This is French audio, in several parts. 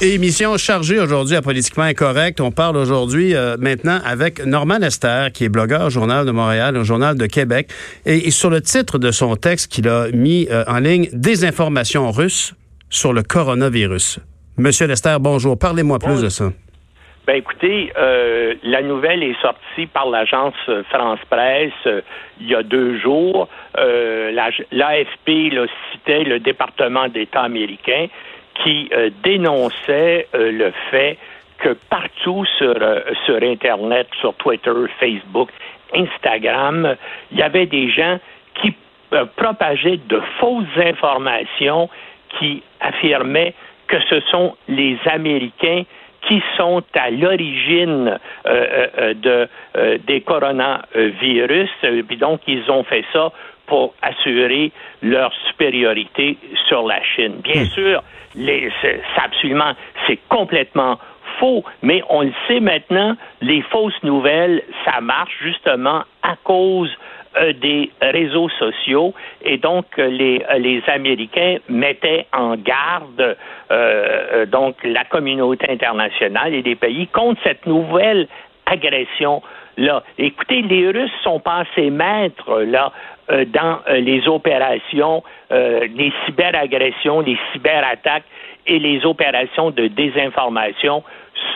Émission chargée aujourd'hui à Politiquement Incorrect. On parle aujourd'hui euh, maintenant avec Norman Lester, qui est blogueur au Journal de Montréal, au Journal de Québec. Et, sur le titre de son texte qu'il a mis euh, en ligne, Désinformation russe sur le coronavirus. Monsieur Lester, bonjour. Parlez-moi plus de ça. Ben écoutez, euh, la nouvelle est sortie par l'agence France Presse il y a deux jours. L'AFP citait le département d'État américain qui euh, dénonçait euh, le fait que partout sur, euh, sur Internet, sur Twitter, Facebook, Instagram, il y avait des gens qui propageaient de fausses informations qui affirmaient que ce sont les Américains qui sont à l'origine de, des coronavirus. Puis donc, ils ont fait ça pour assurer leur supériorité sur la Chine. Bien hmm. sûr, c'est absolument, c'est complètement faux, mais on le sait maintenant, les fausses nouvelles, ça marche justement à cause euh, des réseaux sociaux et donc euh, les, euh, les Américains mettaient en garde donc la communauté internationale et les pays contre cette nouvelle agression là. Écoutez, les Russes sont passés maîtres là euh, dans euh, les opérations, euh, les cyberagressions, les cyberattaques et les opérations de désinformation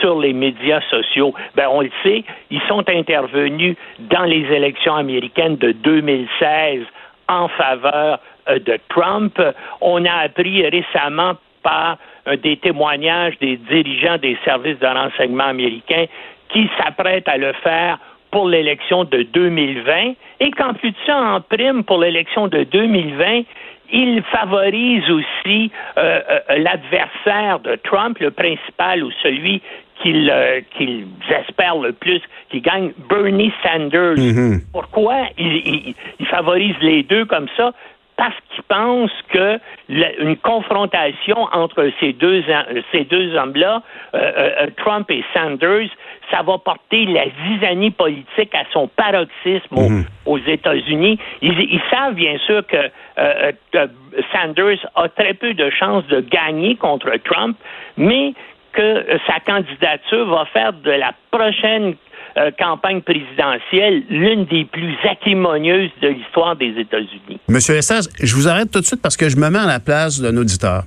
sur les médias sociaux. Ben, on le sait, ils sont intervenus dans les élections américaines de 2016 en faveur de Trump. On a appris récemment par des témoignages des dirigeants des services de renseignement américains qui s'apprêtent à le faire pour l'élection de 2020 et qu'en plus de ça, en prime pour l'élection de 2020, il favorise aussi euh, euh, l'adversaire de Trump, le principal ou celui qu'il euh, espère le plus, qui gagne, Bernie Sanders. Mm-hmm. Pourquoi il, favorise les deux comme ça? Parce qu'il pense que une confrontation entre ces deux ces deux hommes-là, Trump et Sanders, ça va porter la zizanie politique à son paroxysme mhm. aux, États-Unis. Ils, savent bien sûr que euh, euh, Sanders a très peu de chances de gagner contre Trump, mais que sa candidature va faire de la prochaine euh, campagne présidentielle, l'une des plus acrimonieuses de l'histoire des États-Unis. Monsieur Essage, je vous arrête tout de suite parce que je me mets à la place d'un auditeur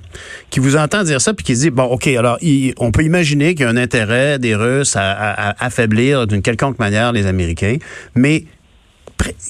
qui vous entend dire ça puis qui dit bon, ok, alors on peut imaginer qu'il y a un intérêt des Russes à affaiblir d'une quelconque manière les Américains, mais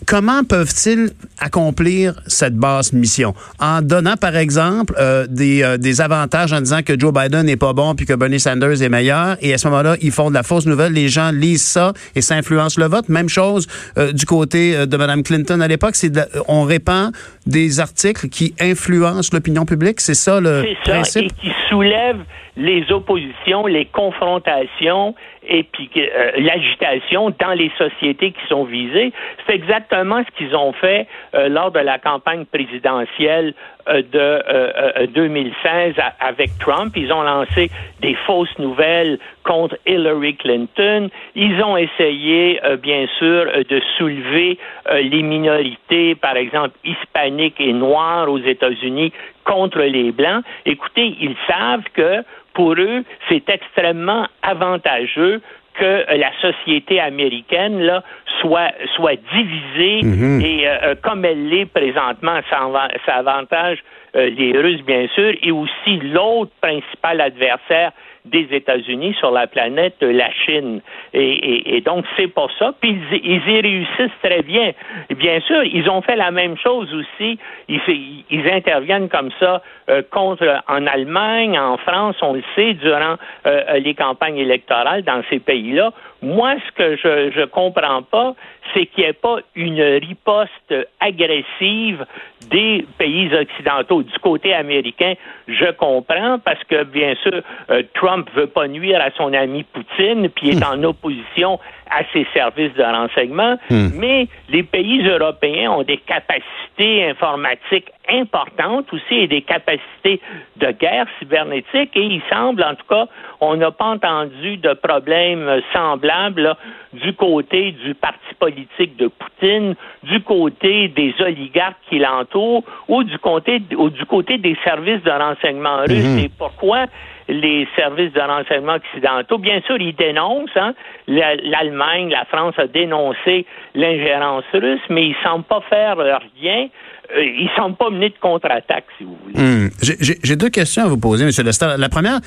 comment peuvent-ils accomplir cette basse mission? En donnant, par exemple, euh, des, euh, des, avantages en disant que Joe Biden n'est pas bon puis que Bernie Sanders est meilleur. Et à ce moment-là, ils font de la fausse nouvelle. Les gens lisent ça et ça influence le vote. Même chose euh, du côté de Mme Clinton à l'époque. C'est on répand des articles qui influencent l'opinion publique. C'est ça le principe? Et qui soulèvent les oppositions, les confrontations et puis euh, l'agitation dans les sociétés qui sont visées. C'est exactement ce qu'ils ont fait euh, lors de la campagne présidentielle euh, de 2016 avec Trump. Ils ont lancé des fausses nouvelles contre Hillary Clinton. Ils ont essayé, bien sûr, de soulever les minorités, par exemple hispaniques et noires aux États-Unis contre les Blancs. Écoutez, ils savent que pour eux, c'est extrêmement avantageux que la société américaine là, soit, soit divisée mhm. et euh, euh, comme elle l'est présentement, ça, avantage euh, les Russes, bien sûr, et aussi l'autre principal adversaire des États-Unis sur la planète, la Chine. Et, donc, c'est pour ça. Puis, ils, y réussissent très bien. bien sûr, ils ont fait la même chose aussi. Ils, interviennent comme ça euh, contre en Allemagne, en France, on le sait, durant euh, les campagnes électorales dans ces pays-là. Moi, ce que je ne comprends pas, c'est qu'il n'y ait pas une riposte agressive des pays occidentaux. Du côté américain, je comprends parce que, bien sûr, euh, Trump veut pas nuire à son ami Poutine, puis est hmm. en opposition à ses services de renseignement, hmm. mais les pays européens ont des capacités informatiques importantes aussi et des capacités de guerre cybernétique et il semble, en tout cas, on n'a pas entendu de problème semblable du côté du parti politique de Poutine, du côté des oligarques qui l'entourent ou du côté, ou du côté des services de renseignement russes. Hmm. Et pourquoi les services de renseignement occidentaux? Bien sûr, ils dénoncent. Hein, L'Allemagne, la France a dénoncé l'ingérence russe, mais ils semblent pas faire rien euh, ils ne semblent pas mener de contre-attaque, si vous voulez. Hmm. J'ai deux questions à vous poser, M. Lester. La première,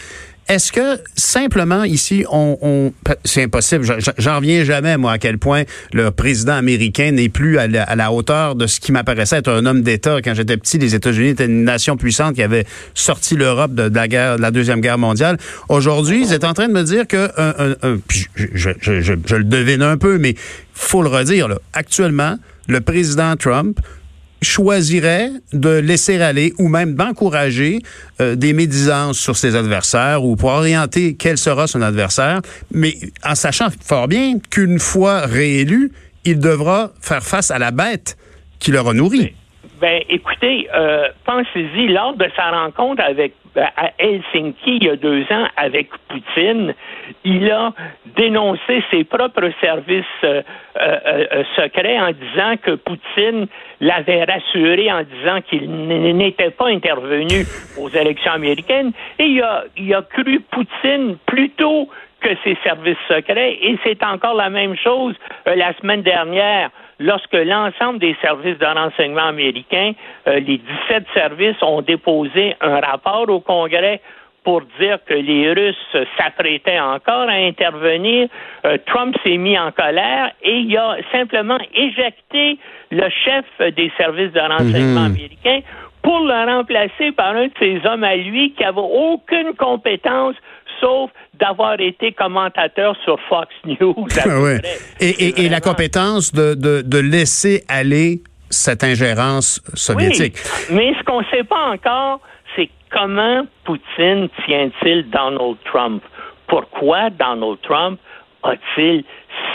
est-ce que simplement ici, on, c'est impossible, j'en reviens jamais, moi, à quel point le président américain n'est plus à la, hauteur de ce qui m'apparaissait être un homme d'État. Quand j'étais petit, les États-Unis étaient une nation puissante qui avait sorti l'Europe de, la guerre, de la Deuxième Guerre mondiale. Aujourd'hui, ils étaient en train de me dire que, je, je, le devine un peu, mais faut le redire, là, actuellement, le président Trump choisirait de laisser aller ou même d'encourager euh, des médisances sur ses adversaires ou pour orienter quel sera son adversaire, mais en sachant fort bien qu'une fois réélu, il devra faire face à la bête qui l'aura nourri. Ben, écoutez, euh, pensez-y, lors de sa rencontre avec à Helsinki il y a deux ans avec Poutine, il a dénoncé ses propres services euh, euh, secrets en disant que Poutine l'avait rassuré en disant qu'il n'était pas intervenu aux élections américaines. Et il a, il a cru Poutine plutôt que ses services secrets. Et c'est encore la même chose la semaine dernière lorsque l'ensemble des services de renseignement américains, euh, les 17 services, ont déposé un rapport au Congrès pour dire que les Russes s'apprêtaient encore à intervenir. Euh, Trump s'est mis en colère et il a simplement éjecté le chef des services de renseignement mhm. américains pour le remplacer par un de ses hommes à lui qui n'avait aucune compétence sauf d'avoir été commentateur sur Fox News. Ah et, la compétence de, de, laisser aller cette ingérence soviétique. mais ce qu'on ne sait pas encore, c'est comment Poutine tient-il Donald Trump? Pourquoi Donald Trump a-t-il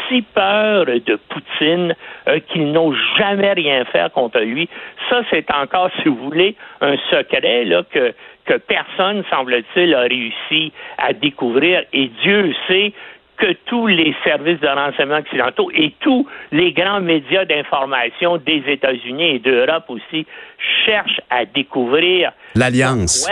si peur de Poutine euh, qu'il n'ose jamais rien faire contre lui? Ça, c'est encore, si vous voulez, un secret là, que, que personne, semble-t-il, a réussi à découvrir. Et Dieu sait que tous les services de renseignement occidentaux et tous les grands médias d'information des États-Unis et d'Europe aussi cherchent à découvrir l'alliance.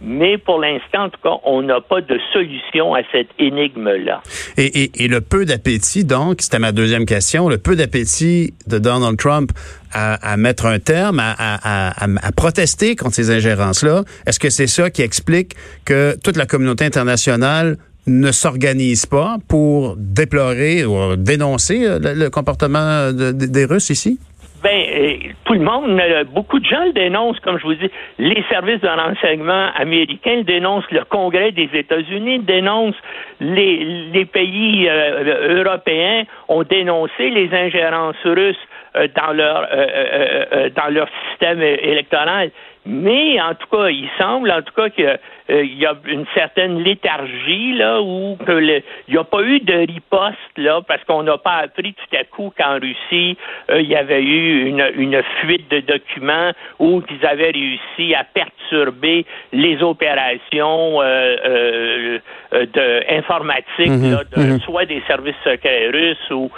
Mais pour l'instant, en tout cas, on n'a pas de solution à cette énigme-là. Et, le peu d'appétit, donc, c'était ma deuxième question, le peu d'appétit de Donald Trump à, mettre un terme, à, protester contre ces ingérences-là, est-ce que c'est ça qui explique que toute la communauté internationale ne s'organise pas pour déplorer ou dénoncer le, comportement des Russes ici? Ben, euh, tout le monde, beaucoup de gens le dénoncent, comme je vous dis. Les services de renseignement américains le dénoncent, le Congrès des États-Unis dénonce, les, les pays euh, européens ont dénoncé les ingérences russes dans leur dans leur système électoral. Mais en tout cas, il semble en tout cas qu'il euh, y a une certaine léthargie là où il n'y a pas eu de riposte là parce qu'on n'a pas appris tout à coup qu'en Russie euh, il y avait eu une, une fuite de documents ou qu'ils avaient réussi à perturber les opérations euh, de informatique mhm. mhm. soit des services secrets russes ou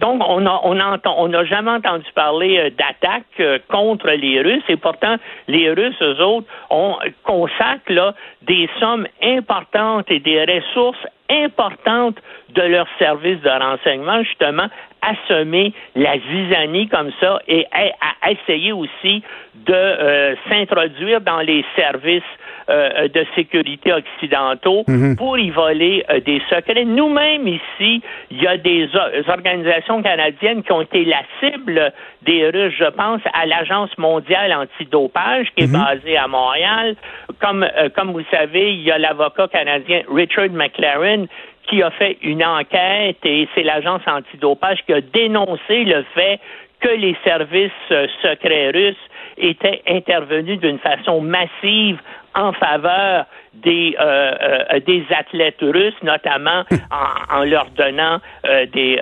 donc on a on on n'a jamais entendu parler d'attaques contre les Russes et pourtant les Russes, eux autres, on consacrent des sommes importantes et des ressources importantes de leurs services de renseignement, justement, à semer la zizanie comme ça et à, essayer aussi de euh, s'introduire dans les services euh, de sécurité occidentaux mhm. pour y voler euh, des secrets. Nous-mêmes ici, il y a des organisations canadiennes qui ont été la cible des Russes, je pense, à l'Agence mondiale antidopage qui est mhm. basée à Montréal. Comme, euh, comme vous savez, il y a l'avocat canadien Richard McLaren qui a fait une enquête et c'est l'agence antidopage qui a dénoncé le fait que les services secrets russes étaient intervenus d'une façon massive en faveur des, euh, euh, des athlètes russes, notamment en, leur donnant euh, des,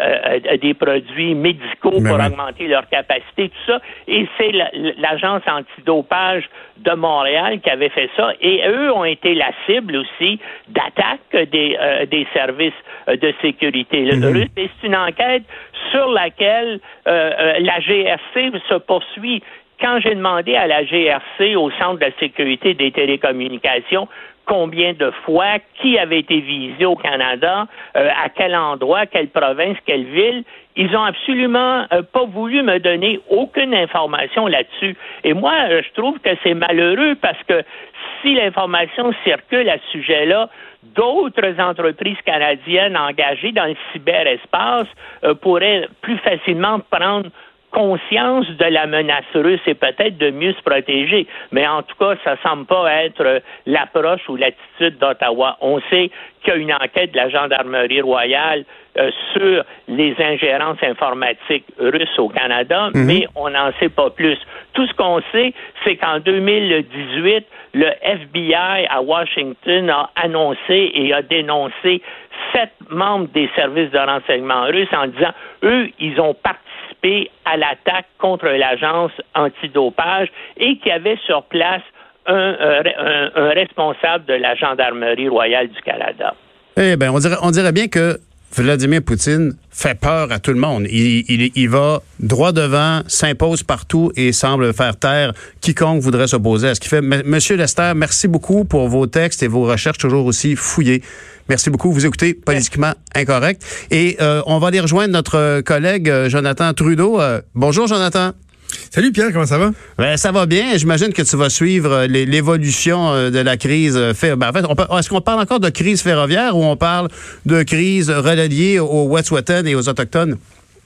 des produits médicaux pour augmenter leur capacité, tout ça. Et c'est l'agence antidopage de Montréal qui avait fait ça. Et eux ont été la cible aussi d'attaques des, des services de sécurité mm C'est une enquête sur laquelle la GRC se poursuit quand j'ai demandé à la GRC, au Centre de la sécurité des télécommunications, combien de fois, qui avait été visé au Canada, euh, à quel endroit, quelle province, quelle ville. Ils ont absolument euh, pas voulu me donner aucune information là-dessus. Et moi, euh, je trouve que c'est malheureux parce que si l'information circule à ce sujet-là, d'autres entreprises canadiennes engagées dans le cyberespace pourraient plus facilement prendre conscience de la menace russe et peut-être de mieux se protéger. Mais en tout cas, ça semble pas être l'approche ou l'attitude d'Ottawa. On sait qu'il y a une enquête de la gendarmerie royale euh, sur les ingérences informatiques russes au Canada, mhm. mais on n'en sait pas plus. Tout ce qu'on sait, c'est qu'en 2018, le FBI à Washington a annoncé et a dénoncé sept membres des services de renseignement russes en disant, eux, ils ont participé à l'attaque contre l'agence antidopage et qui avait sur place euh, un, responsable de la Gendarmerie royale du Canada. Eh bien, on dirait, on dirait bien que Vladimir Poutine fait peur à tout le monde. Il, va droit devant, s'impose partout et semble faire taire quiconque voudrait s'opposer à ce qu'il fait. Monsieur Lester, merci beaucoup pour vos textes et vos recherches toujours aussi fouillées. Merci beaucoup. Vous écoutez Politiquement Incorrect. Et euh, on va aller rejoindre notre collègue euh, Jonathan Trudeau. Euh, bonjour, Jonathan. Salut Pierre, comment ça va? Ben, ça va bien. J'imagine que tu vas suivre l'évolution de la crise. Ben, en fait, est-ce qu'on parle encore de crise ferroviaire ou on parle de crise reliée aux Wet'suwet'en et aux Autochtones?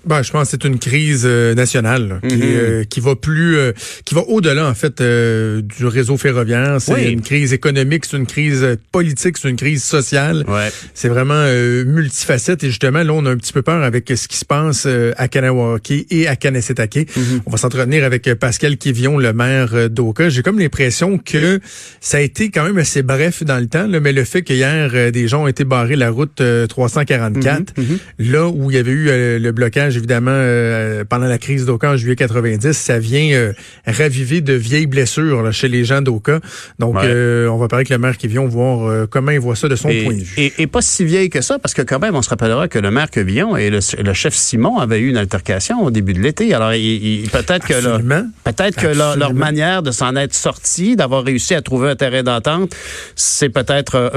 Ben, je pense que c'est une crise euh, nationale qui, mhm. euh, qui, va plus, euh, qui va au-delà en fait du réseau ferroviaire. C'est une crise économique, c'est une crise politique, c'est une crise sociale. Ouais. C'est vraiment multifacette et justement là on a un petit peu peur avec ce qui se passe à Kanawake et à Kanesetake. Mhm. On va s'entretenir avec Pascal Kivion, le maire d'Oka. J'ai comme l'impression que ça a été quand même assez bref dans le temps, là, mais le fait qu'hier des gens ont été barrés la route 344, mhm. là où il y avait eu le blocage évidemment, euh, pendant la crise d'Oka en juillet 90, ça vient euh, raviver de vieilles blessures chez les gens d'Oka. Donc, euh, on va parler avec le maire qui vient voir comment il voit ça de son point de vue. Et, pas si vieille que ça, parce que quand même, on se rappellera que le maire Quevillon et le, chef Simon avaient eu une altercation au début de l'été. Alors, peut-être que, peut-être que leur, manière de s'en être sorti, d'avoir réussi à trouver un terrain d'entente, c'est peut-être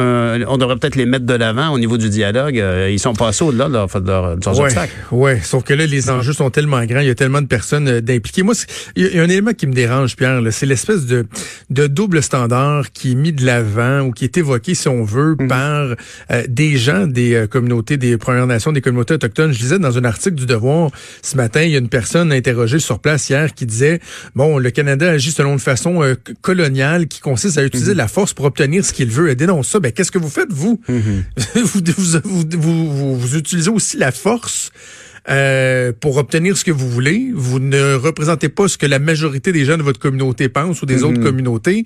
on devrait peut-être les mettre de l'avant au niveau du dialogue. Ils sont passés au-delà de, leur, de, leurs obstacles. Oui, sauf que là, les enjeux sont tellement grands, il y a tellement de personnes euh, d'impliquer. Moi, il y a un élément qui me dérange, Pierre, c'est l'espèce de, de double standard qui est mis de l'avant ou qui est évoqué, si on veut, mhm. par euh, des gens des euh, communautés, des Premières Nations, des communautés autochtones. Je disais dans un article du Devoir ce matin, il y a une personne interrogée sur place hier qui disait, bon, le Canada agit selon une façon coloniale qui consiste à utiliser mhm. la force pour obtenir ce qu'il veut. Elle dénonce ça. Ben, qu'est-ce que vous faites, vous? Mhm. vous, vous, vous, vous utilisez aussi la force euh, pour obtenir ce que vous voulez. Vous ne représentez pas ce que la majorité des gens de votre communauté pensent ou des autres mhm. communautés.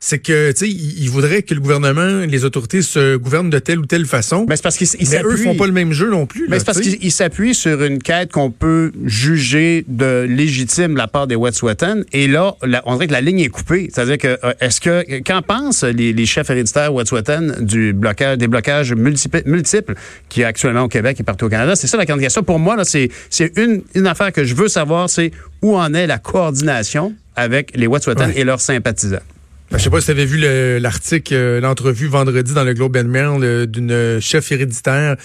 C'est que, tu sais, ils voudraient que le gouvernement, les autorités se gouvernent de telle ou telle façon. Mais c'est parce qu'ils Mais eux font pas le même jeu non plus. Mais c'est parce qu'ils s'appuient sur une quête qu'on peut juger de légitime de la part des Wet'suwet'en. Et là, on dirait que la ligne est coupée. C'est-à-dire que, euh, est-ce que, qu'en pensent les, chefs héréditaires Wet'suwet'en du blocage, des blocages multiples, multiples qu'il y a actuellement au Québec et partout au Canada? C'est ça la grande question. Pour moi, c'est une, une affaire que je veux savoir, c'est où en est la coordination avec les Wet'suwet'en et leurs sympathisants. Ben, je sais pas si tu avais vu l'article, euh, l'entrevue vendredi dans le Globe and Mail d'une chef héréditaire.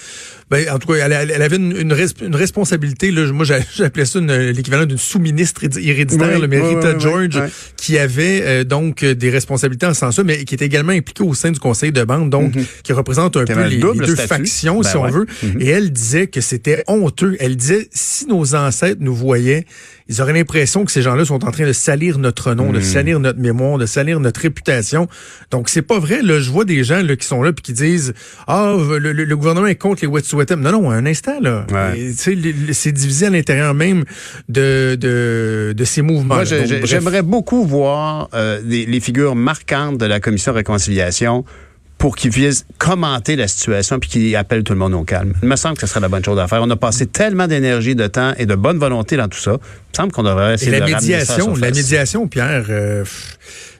Ben, en tout cas, elle, avait une, une, responsabilité. Là, moi, j'appelais ça l'équivalent d'une sous-ministre héréditaire, le Merita George, qui avait euh, donc des responsabilités en ce sens mais qui était également impliquée au sein du conseil de bande, donc mhm. qui représente un peu les, deux factions, si ben on veut. Mhm. Et elle disait que c'était honteux. Elle disait, si nos ancêtres nous voyaient, ils auraient l'impression que ces gens-là sont en train de salir notre nom, de hmm. salir notre mémoire, de salir notre réputation. Donc c'est pas vrai. Là, je vois des gens là qui sont là puis qui disent ah le, gouvernement est contre les Wet'suwet'en. Non non, un instant là. C'est divisé à l'intérieur même de, de, de ces mouvements. j'aimerais beaucoup voir euh, les, figures marquantes de la commission de réconciliation pour qu'ils puissent commenter la situation puis qu'ils appellent tout le monde au calme. Il me semble que ce serait la bonne chose à faire. On a passé tellement d'énergie, de temps et de bonne volonté dans tout ça. Me semble qu'on devrait essayer Et la de ramener ça la médiation, médiation, Pierre, euh,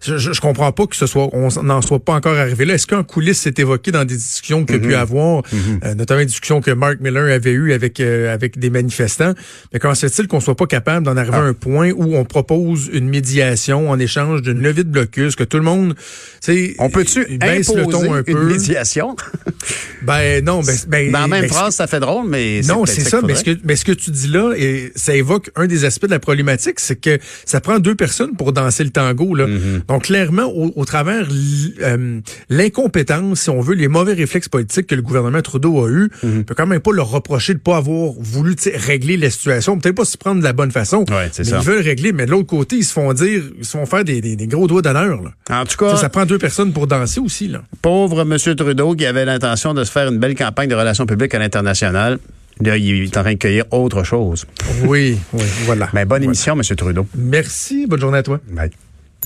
je, je, comprends pas que ce soit, on n'en soit pas encore arrivé là. Est-ce qu'un coulisses s'est évoqué dans des discussions qu'il y a Mm-hmm. pu avoir, euh, notamment des discussions que Mark Miller avait eues avec euh, avec des manifestants? Mais comment se fait-il qu'on soit pas capable d'en arriver Ah. à un point où on propose une médiation en échange d'une levée de blocus, que tout le monde, tu On peut-tu baisse le ton un une peu? médiation? Ben non, ben, ben Dans la même ben, phrase, ça fait drôle, mais non, c'est ça. Mais ce, que, mais ce que tu dis là, et ça évoque un des aspects de la problématique, c'est que ça prend deux personnes pour danser le tango. Là. Mm-hmm. Donc clairement, au, au travers euh, l'incompétence, si on veut, les mauvais réflexes politiques que le gouvernement Trudeau a eu, Mm-hmm. on peut quand même pas leur reprocher de pas avoir voulu régler la situation, peut-être pas se prendre de la bonne façon. Ouais, c'est mais ça. ils veulent régler, mais de l'autre côté, ils se font dire, ils se font faire des, des, des gros doigts d'honneur. En tout cas, Ça prend deux personnes pour danser aussi. là. pauvre M. Trudeau qui avait l'intention de se faire une belle campagne de relations publiques à l'international, là, il est en train de cueillir autre chose. Oui, oui, voilà. Mais bonne Voilà. émission, M. Trudeau. Merci, bonne journée à toi. Bye.